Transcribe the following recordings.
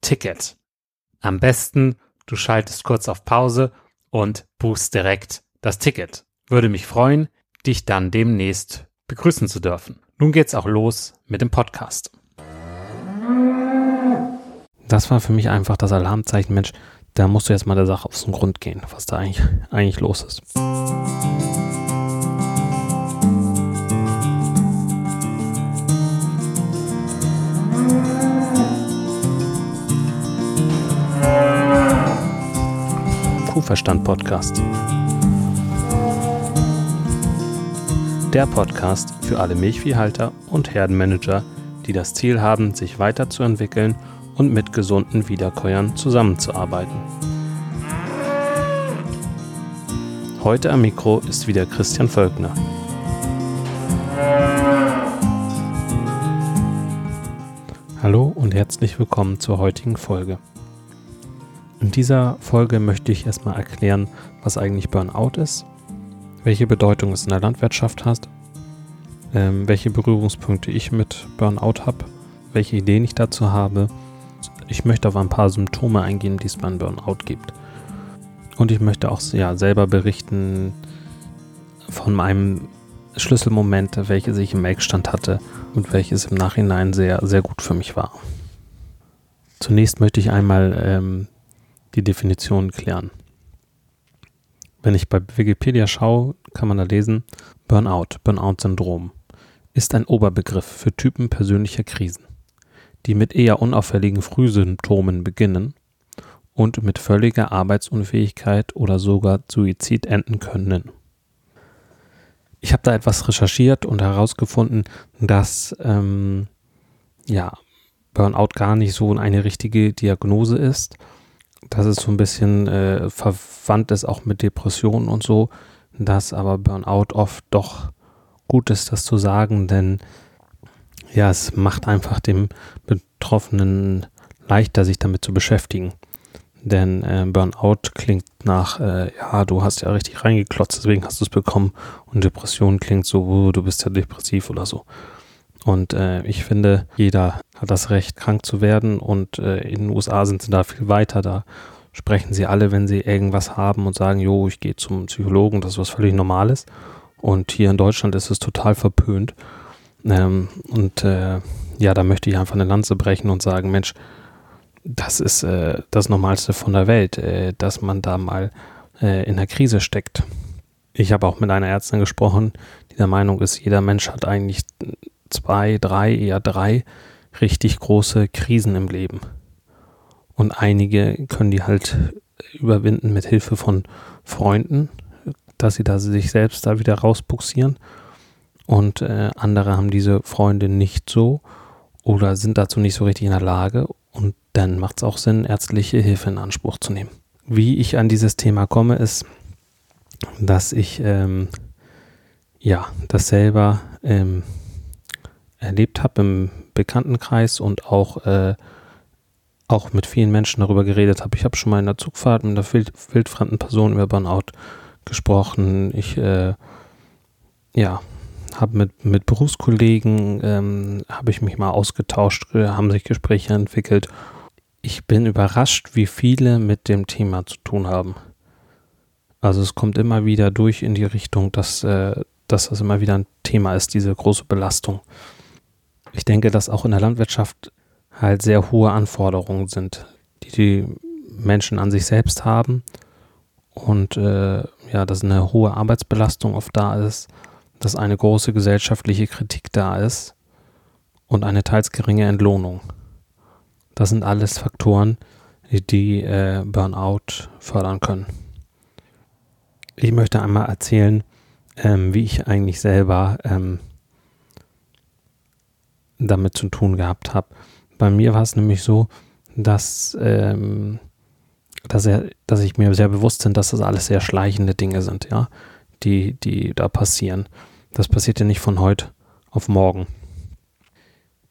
Ticket. Am besten, du schaltest kurz auf Pause und buchst direkt das Ticket. Würde mich freuen, dich dann demnächst begrüßen zu dürfen. Nun geht's auch los mit dem Podcast. Das war für mich einfach das Alarmzeichen, Mensch, da musst du jetzt mal der Sache auf den Grund gehen, was da eigentlich, eigentlich los ist. Kuhverstand Podcast. Der Podcast für alle Milchviehhalter und Herdenmanager, die das Ziel haben, sich weiterzuentwickeln und mit gesunden Wiederkäuern zusammenzuarbeiten. Heute am Mikro ist wieder Christian Völkner. Hallo und herzlich willkommen zur heutigen Folge. In dieser Folge möchte ich erstmal erklären, was eigentlich Burnout ist, welche Bedeutung es in der Landwirtschaft hat, ähm, welche Berührungspunkte ich mit Burnout habe, welche Ideen ich dazu habe. Ich möchte auf ein paar Symptome eingehen, die es beim Burnout gibt. Und ich möchte auch ja, selber berichten von meinem Schlüsselmoment, welches ich im Melkstand hatte und welches im Nachhinein sehr, sehr gut für mich war. Zunächst möchte ich einmal ähm, die Definition klären. Wenn ich bei Wikipedia schaue, kann man da lesen, Burnout, Burnout-Syndrom ist ein Oberbegriff für Typen persönlicher Krisen, die mit eher unauffälligen Frühsymptomen beginnen und mit völliger Arbeitsunfähigkeit oder sogar Suizid enden können. Ich habe da etwas recherchiert und herausgefunden, dass ähm, ja, Burnout gar nicht so eine richtige Diagnose ist dass es so ein bisschen äh, verwandt ist auch mit Depressionen und so, dass aber Burnout oft doch gut ist, das zu sagen, denn ja, es macht einfach dem Betroffenen leichter, sich damit zu beschäftigen. Denn äh, Burnout klingt nach, äh, ja, du hast ja richtig reingeklotzt, deswegen hast du es bekommen. Und Depression klingt so, du bist ja depressiv oder so. Und äh, ich finde, jeder hat das Recht, krank zu werden. Und äh, in den USA sind sie da viel weiter. Da sprechen sie alle, wenn sie irgendwas haben und sagen, jo, ich gehe zum Psychologen, das ist was völlig Normales. Und hier in Deutschland ist es total verpönt. Ähm, und äh, ja, da möchte ich einfach eine Lanze brechen und sagen, Mensch, das ist äh, das Normalste von der Welt, äh, dass man da mal äh, in der Krise steckt. Ich habe auch mit einer Ärztin gesprochen, die der Meinung ist, jeder Mensch hat eigentlich zwei, drei, eher drei richtig große Krisen im Leben. Und einige können die halt überwinden mit Hilfe von Freunden, dass sie da sich selbst da wieder rausbuxieren. Und äh, andere haben diese Freunde nicht so oder sind dazu nicht so richtig in der Lage. Und dann macht es auch Sinn, ärztliche Hilfe in Anspruch zu nehmen. Wie ich an dieses Thema komme, ist, dass ich ähm, ja das selber ähm, erlebt habe im Bekanntenkreis und auch, äh, auch mit vielen Menschen darüber geredet habe. Ich habe schon mal in der Zugfahrt mit einer wild, wildfremden Person über Burnout gesprochen. Ich äh, ja, habe mit, mit Berufskollegen, ähm, habe ich mich mal ausgetauscht, äh, haben sich Gespräche entwickelt. Ich bin überrascht, wie viele mit dem Thema zu tun haben. Also es kommt immer wieder durch in die Richtung, dass, äh, dass das immer wieder ein Thema ist, diese große Belastung. Ich denke, dass auch in der Landwirtschaft halt sehr hohe Anforderungen sind, die die Menschen an sich selbst haben und äh, ja, dass eine hohe Arbeitsbelastung oft da ist, dass eine große gesellschaftliche Kritik da ist und eine teils geringe Entlohnung. Das sind alles Faktoren, die äh, Burnout fördern können. Ich möchte einmal erzählen, ähm, wie ich eigentlich selber ähm, damit zu tun gehabt habe. Bei mir war es nämlich so, dass, ähm, dass, er, dass ich mir sehr bewusst bin, dass das alles sehr schleichende Dinge sind, ja, die, die da passieren. Das passiert ja nicht von heute auf morgen.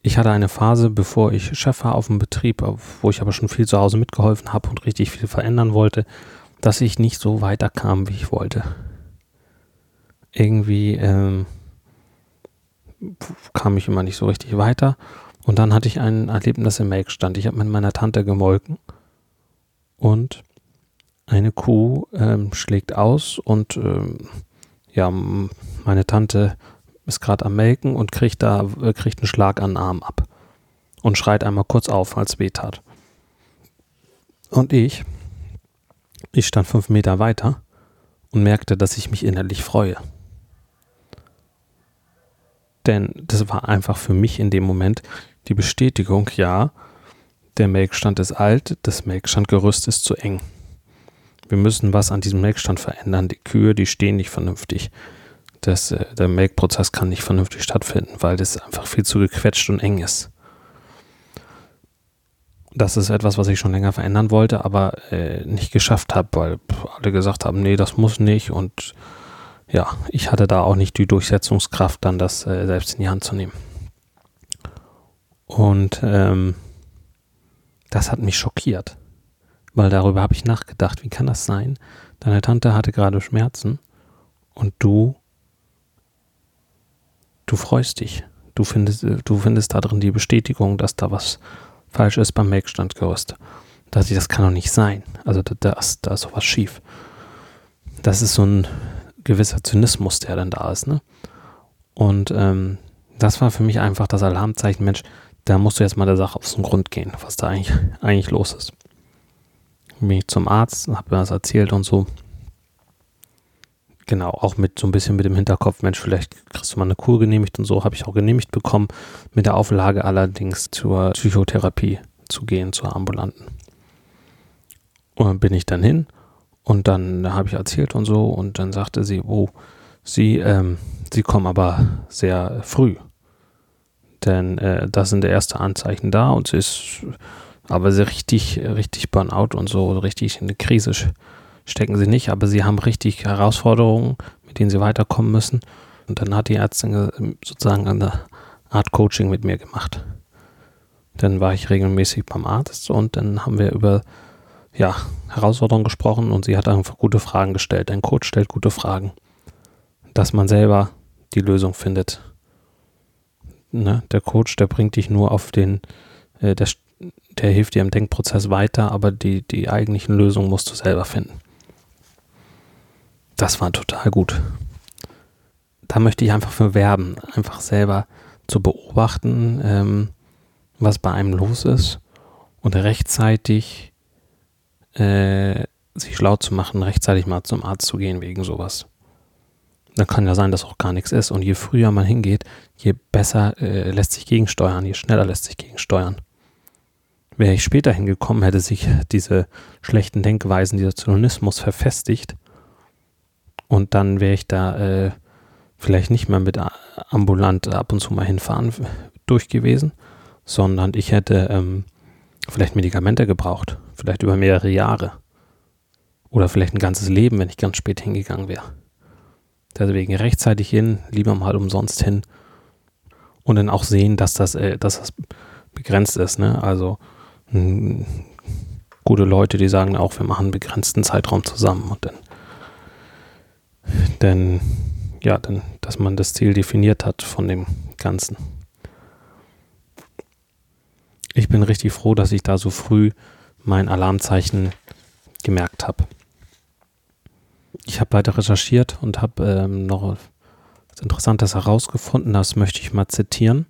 Ich hatte eine Phase, bevor ich Chef war auf dem Betrieb, wo ich aber schon viel zu Hause mitgeholfen habe und richtig viel verändern wollte, dass ich nicht so weiterkam, wie ich wollte. Irgendwie ähm, kam ich immer nicht so richtig weiter. Und dann hatte ich ein Erlebnis im Melkstand. Ich habe mit meiner Tante gemolken und eine Kuh ähm, schlägt aus und ähm, ja, meine Tante ist gerade am Melken und kriegt da äh, kriegt einen Schlag an den Arm ab und schreit einmal kurz auf, als weh tat. Und ich, ich stand fünf Meter weiter und merkte, dass ich mich innerlich freue. Denn das war einfach für mich in dem Moment die Bestätigung, ja, der Melkstand ist alt, das Melkstandgerüst ist zu eng. Wir müssen was an diesem Melkstand verändern. Die Kühe, die stehen nicht vernünftig. Das, äh, der Melkprozess kann nicht vernünftig stattfinden, weil das einfach viel zu gequetscht und eng ist. Das ist etwas, was ich schon länger verändern wollte, aber äh, nicht geschafft habe, weil alle gesagt haben, nee, das muss nicht und ja, ich hatte da auch nicht die Durchsetzungskraft, dann das äh, selbst in die Hand zu nehmen. Und ähm, das hat mich schockiert, weil darüber habe ich nachgedacht, wie kann das sein? Deine Tante hatte gerade Schmerzen und du, du freust dich. Du findest, du findest da drin die Bestätigung, dass da was falsch ist beim Melkstandgerüst. Da dachte ich, das kann doch nicht sein. Also da, da, ist, da ist sowas schief. Das ist so ein gewisser Zynismus, der dann da ist. Ne? Und ähm, das war für mich einfach das Alarmzeichen, Mensch, da musst du jetzt mal der Sache auf den Grund gehen, was da eigentlich, eigentlich los ist. Bin ich zum Arzt, habe mir das erzählt und so. Genau, auch mit so ein bisschen mit dem Hinterkopf, Mensch, vielleicht kriegst du mal eine Kur genehmigt und so, habe ich auch genehmigt bekommen, mit der Auflage allerdings zur Psychotherapie zu gehen, zur ambulanten. Und bin ich dann hin und dann habe ich erzählt und so und dann sagte sie, oh, sie, ähm, sie kommen aber sehr früh. Denn äh, das sind die ersten Anzeichen da und sie ist aber sie richtig, richtig Burnout und so, richtig in eine Krise stecken sie nicht, aber sie haben richtig Herausforderungen, mit denen sie weiterkommen müssen. Und dann hat die Ärztin sozusagen eine Art Coaching mit mir gemacht. Dann war ich regelmäßig beim Arzt und dann haben wir über ja, Herausforderungen gesprochen und sie hat einfach gute Fragen gestellt. Ein Coach stellt gute Fragen, dass man selber die Lösung findet. Ne? Der Coach, der bringt dich nur auf den, äh, der, der hilft dir im Denkprozess weiter, aber die, die eigentlichen Lösungen musst du selber finden. Das war total gut. Da möchte ich einfach für werben, einfach selber zu beobachten, ähm, was bei einem los ist und rechtzeitig äh, sich schlau zu machen, rechtzeitig mal zum Arzt zu gehen wegen sowas. Dann kann ja sein, dass auch gar nichts ist. Und je früher man hingeht, je besser äh, lässt sich gegensteuern, je schneller lässt sich gegensteuern. Wäre ich später hingekommen, hätte sich diese schlechten Denkweisen, dieser Zynismus verfestigt. Und dann wäre ich da äh, vielleicht nicht mehr mit ambulant ab und zu mal hinfahren durch gewesen, sondern ich hätte ähm, vielleicht Medikamente gebraucht, vielleicht über mehrere Jahre. Oder vielleicht ein ganzes Leben, wenn ich ganz spät hingegangen wäre. Deswegen rechtzeitig hin, lieber mal umsonst hin. Und dann auch sehen, dass das, äh, dass das begrenzt ist. Ne? Also mh, gute Leute, die sagen auch, wir machen einen begrenzten Zeitraum zusammen. Und dann, dann, ja, dann, dass man das Ziel definiert hat von dem Ganzen. Ich bin richtig froh, dass ich da so früh mein Alarmzeichen gemerkt habe ich habe weiter recherchiert und habe ähm, noch was Interessantes herausgefunden. Das möchte ich mal zitieren.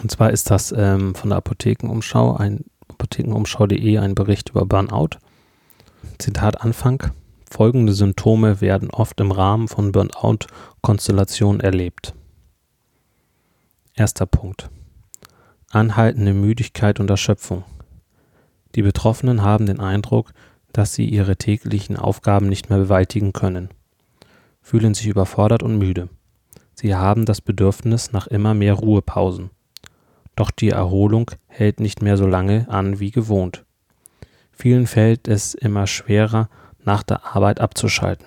Und zwar ist das ähm, von der Apothekenumschau, ein apothekenumschau.de, ein Bericht über Burnout. Zitat Anfang. Folgende Symptome werden oft im Rahmen von Burnout-Konstellationen erlebt. Erster Punkt. Anhaltende Müdigkeit und Erschöpfung. Die Betroffenen haben den Eindruck, dass sie ihre täglichen Aufgaben nicht mehr bewältigen können, fühlen sich überfordert und müde. Sie haben das Bedürfnis nach immer mehr Ruhepausen. Doch die Erholung hält nicht mehr so lange an wie gewohnt. Vielen fällt es immer schwerer, nach der Arbeit abzuschalten.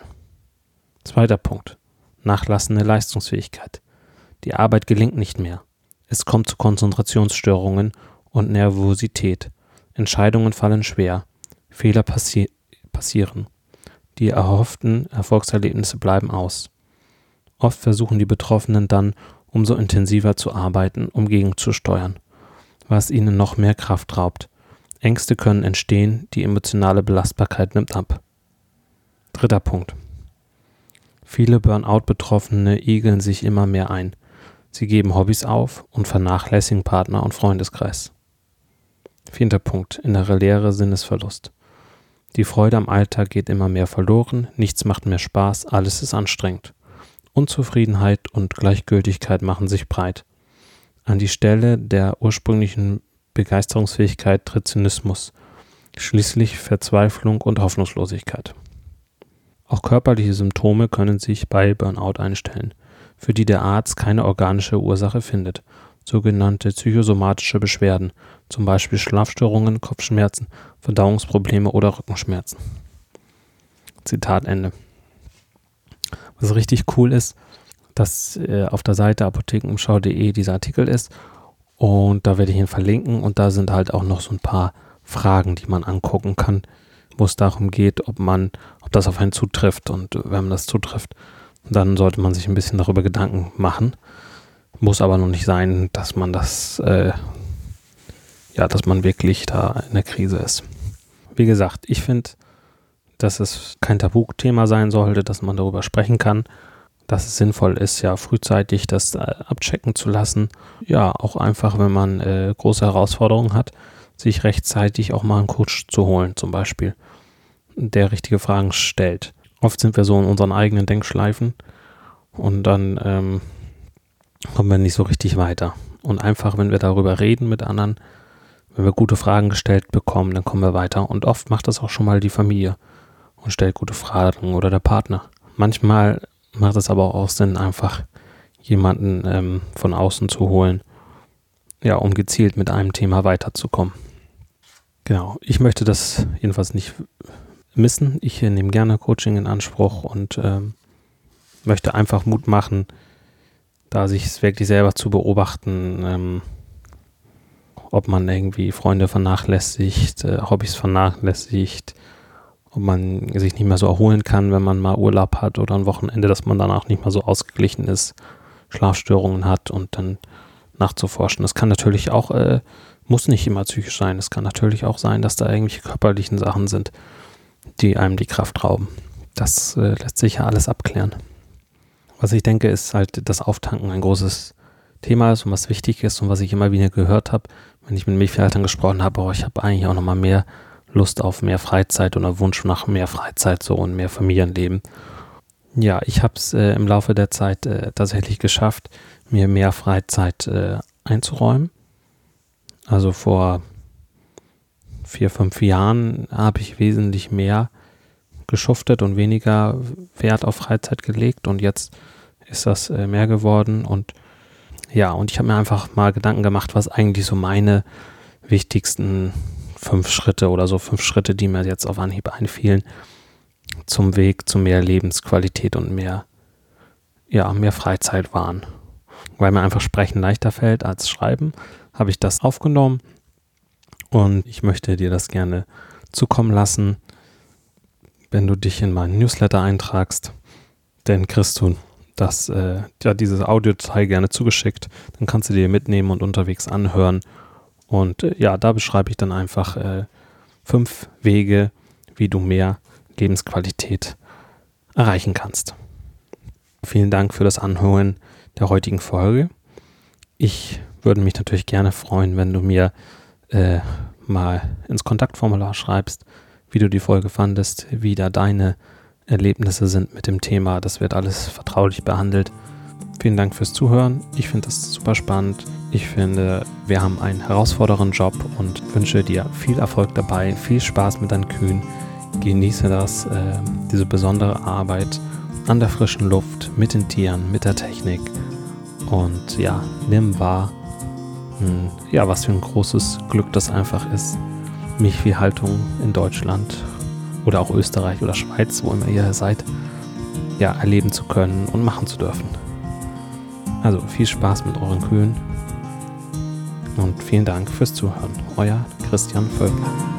Zweiter Punkt. Nachlassende Leistungsfähigkeit. Die Arbeit gelingt nicht mehr. Es kommt zu Konzentrationsstörungen und Nervosität. Entscheidungen fallen schwer. Fehler passi passieren. Die erhofften Erfolgserlebnisse bleiben aus. Oft versuchen die Betroffenen dann umso intensiver zu arbeiten, um gegenzusteuern, was ihnen noch mehr Kraft raubt. Ängste können entstehen, die emotionale Belastbarkeit nimmt ab. Dritter Punkt. Viele Burnout-Betroffene igeln sich immer mehr ein. Sie geben Hobbys auf und vernachlässigen Partner und Freundeskreis. Vierter Punkt. Innere Leere, Sinnesverlust. Die Freude am Alltag geht immer mehr verloren, nichts macht mehr Spaß, alles ist anstrengend. Unzufriedenheit und Gleichgültigkeit machen sich breit. An die Stelle der ursprünglichen Begeisterungsfähigkeit tritt Zynismus, schließlich Verzweiflung und Hoffnungslosigkeit. Auch körperliche Symptome können sich bei Burnout einstellen, für die der Arzt keine organische Ursache findet sogenannte psychosomatische Beschwerden, zum Beispiel Schlafstörungen, Kopfschmerzen, Verdauungsprobleme oder Rückenschmerzen. Zitat Ende. Was richtig cool ist, dass äh, auf der Seite apothekenumschau.de dieser Artikel ist und da werde ich ihn verlinken und da sind halt auch noch so ein paar Fragen, die man angucken kann, wo es darum geht, ob man, ob das auf einen zutrifft und wenn man das zutrifft, dann sollte man sich ein bisschen darüber Gedanken machen. Muss aber noch nicht sein, dass man das, äh, ja, dass man wirklich da in der Krise ist. Wie gesagt, ich finde, dass es kein Tabuthema sein sollte, dass man darüber sprechen kann, dass es sinnvoll ist, ja, frühzeitig das äh, abchecken zu lassen. Ja, auch einfach, wenn man äh, große Herausforderungen hat, sich rechtzeitig auch mal einen Coach zu holen, zum Beispiel, der richtige Fragen stellt. Oft sind wir so in unseren eigenen Denkschleifen und dann ähm, kommen wir nicht so richtig weiter. Und einfach, wenn wir darüber reden mit anderen, wenn wir gute Fragen gestellt bekommen, dann kommen wir weiter. Und oft macht das auch schon mal die Familie und stellt gute Fragen oder der Partner. Manchmal macht es aber auch Sinn, einfach jemanden ähm, von außen zu holen, ja, um gezielt mit einem Thema weiterzukommen. Genau, ich möchte das jedenfalls nicht missen. Ich nehme gerne Coaching in Anspruch und ähm, möchte einfach Mut machen, da sich wirklich selber zu beobachten, ähm, ob man irgendwie Freunde vernachlässigt, äh, Hobbys vernachlässigt, ob man sich nicht mehr so erholen kann, wenn man mal Urlaub hat oder ein Wochenende, dass man danach nicht mehr so ausgeglichen ist, Schlafstörungen hat und dann nachzuforschen. Das kann natürlich auch äh, Muss nicht immer psychisch sein. Es kann natürlich auch sein, dass da irgendwelche körperlichen Sachen sind, die einem die Kraft rauben. Das äh, lässt sich ja alles abklären. Was ich denke, ist halt, dass Auftanken ein großes Thema ist und was wichtig ist und was ich immer wieder gehört habe, wenn ich mit Milchviehhaltern gesprochen habe, oh, ich habe eigentlich auch nochmal mehr Lust auf mehr Freizeit oder Wunsch nach mehr Freizeit so und mehr Familienleben. Ja, ich habe es äh, im Laufe der Zeit äh, tatsächlich geschafft, mir mehr Freizeit äh, einzuräumen. Also vor vier, fünf Jahren habe ich wesentlich mehr geschuftet und weniger Wert auf Freizeit gelegt und jetzt ist das äh, mehr geworden und ja, und ich habe mir einfach mal Gedanken gemacht, was eigentlich so meine wichtigsten fünf Schritte oder so fünf Schritte, die mir jetzt auf Anhieb einfielen, zum Weg zu mehr Lebensqualität und mehr, ja, mehr Freizeit waren. Weil mir einfach Sprechen leichter fällt als Schreiben, habe ich das aufgenommen und ich möchte dir das gerne zukommen lassen, wenn du dich in meinen Newsletter eintragst. Denn kriegst du das, äh, ja, dieses Audiodatei gerne zugeschickt. Dann kannst du dir mitnehmen und unterwegs anhören. Und äh, ja, da beschreibe ich dann einfach äh, fünf Wege, wie du mehr Lebensqualität erreichen kannst. Vielen Dank für das Anhören der heutigen Folge. Ich würde mich natürlich gerne freuen, wenn du mir äh, mal ins Kontaktformular schreibst, wie du die Folge fandest, wie da deine Erlebnisse sind mit dem Thema. Das wird alles vertraulich behandelt. Vielen Dank fürs Zuhören. Ich finde das super spannend. Ich finde, wir haben einen herausfordernden Job und wünsche dir viel Erfolg dabei, viel Spaß mit deinen Kühen. Genieße das, äh, diese besondere Arbeit an der frischen Luft, mit den Tieren, mit der Technik. Und ja, nimm wahr, hm, ja, was für ein großes Glück das einfach ist, Milchviehhaltung in Deutschland oder auch Österreich oder Schweiz, wo immer ihr seid, ja, erleben zu können und machen zu dürfen. Also viel Spaß mit euren Kühen und vielen Dank fürs Zuhören. Euer Christian Völkler.